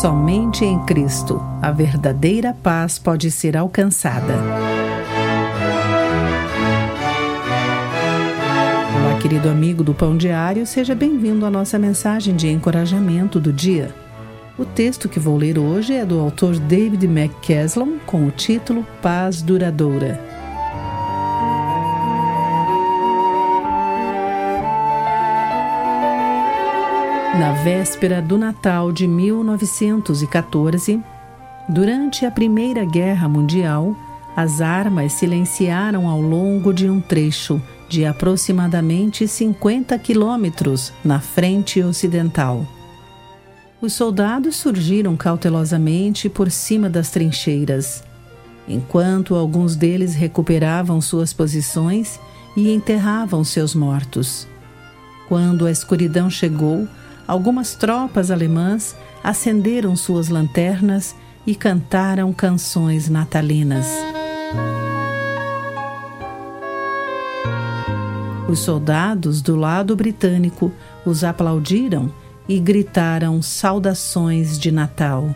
Somente em Cristo a verdadeira paz pode ser alcançada. Olá, querido amigo do Pão Diário, seja bem-vindo à nossa mensagem de encorajamento do dia. O texto que vou ler hoje é do autor David McCaslon com o título Paz Duradoura. Na véspera do Natal de 1914, durante a Primeira Guerra Mundial, as armas silenciaram ao longo de um trecho de aproximadamente 50 quilômetros na frente ocidental. Os soldados surgiram cautelosamente por cima das trincheiras, enquanto alguns deles recuperavam suas posições e enterravam seus mortos. Quando a escuridão chegou, algumas tropas alemãs acenderam suas lanternas e cantaram canções natalinas. Os soldados do lado britânico os aplaudiram e gritaram saudações de Natal.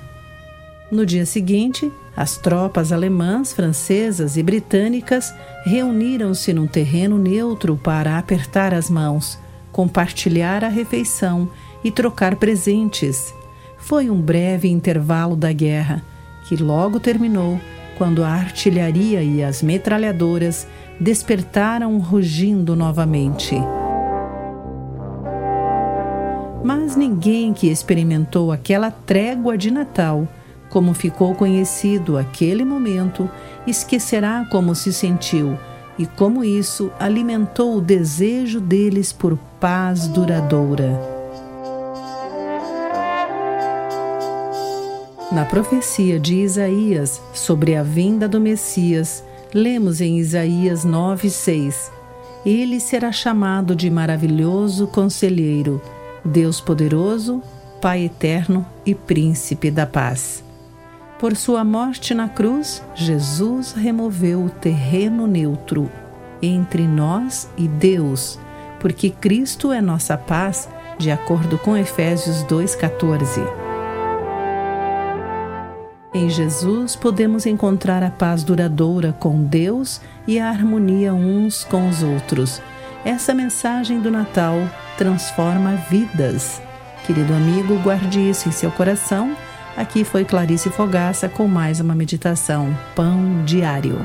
No dia seguinte, as tropas alemãs, francesas e britânicas reuniram-se num terreno neutro para apertar as mãos, compartilhar a refeição e trocar presentes. Foi um breve intervalo da guerra, que logo terminou quando a artilharia e as metralhadoras despertaram rugindo novamente. Mas ninguém que experimentou aquela trégua de Natal, como ficou conhecido aquele momento, esquecerá como se sentiu e como isso alimentou o desejo deles por paz duradoura. Na profecia de Isaías sobre a vinda do Messias, lemos em Isaías 9:6: Ele será chamado de maravilhoso conselheiro, Deus poderoso, Pai eterno e príncipe da paz. Por sua morte na cruz, Jesus removeu o terreno neutro entre nós e Deus, porque Cristo é nossa paz, de acordo com Efésios 2:14. Em Jesus podemos encontrar a paz duradoura com Deus e a harmonia uns com os outros. Essa mensagem do Natal transforma vidas. Querido amigo, guarde isso em seu coração. Aqui foi Clarice Fogaça com mais uma meditação Pão Diário.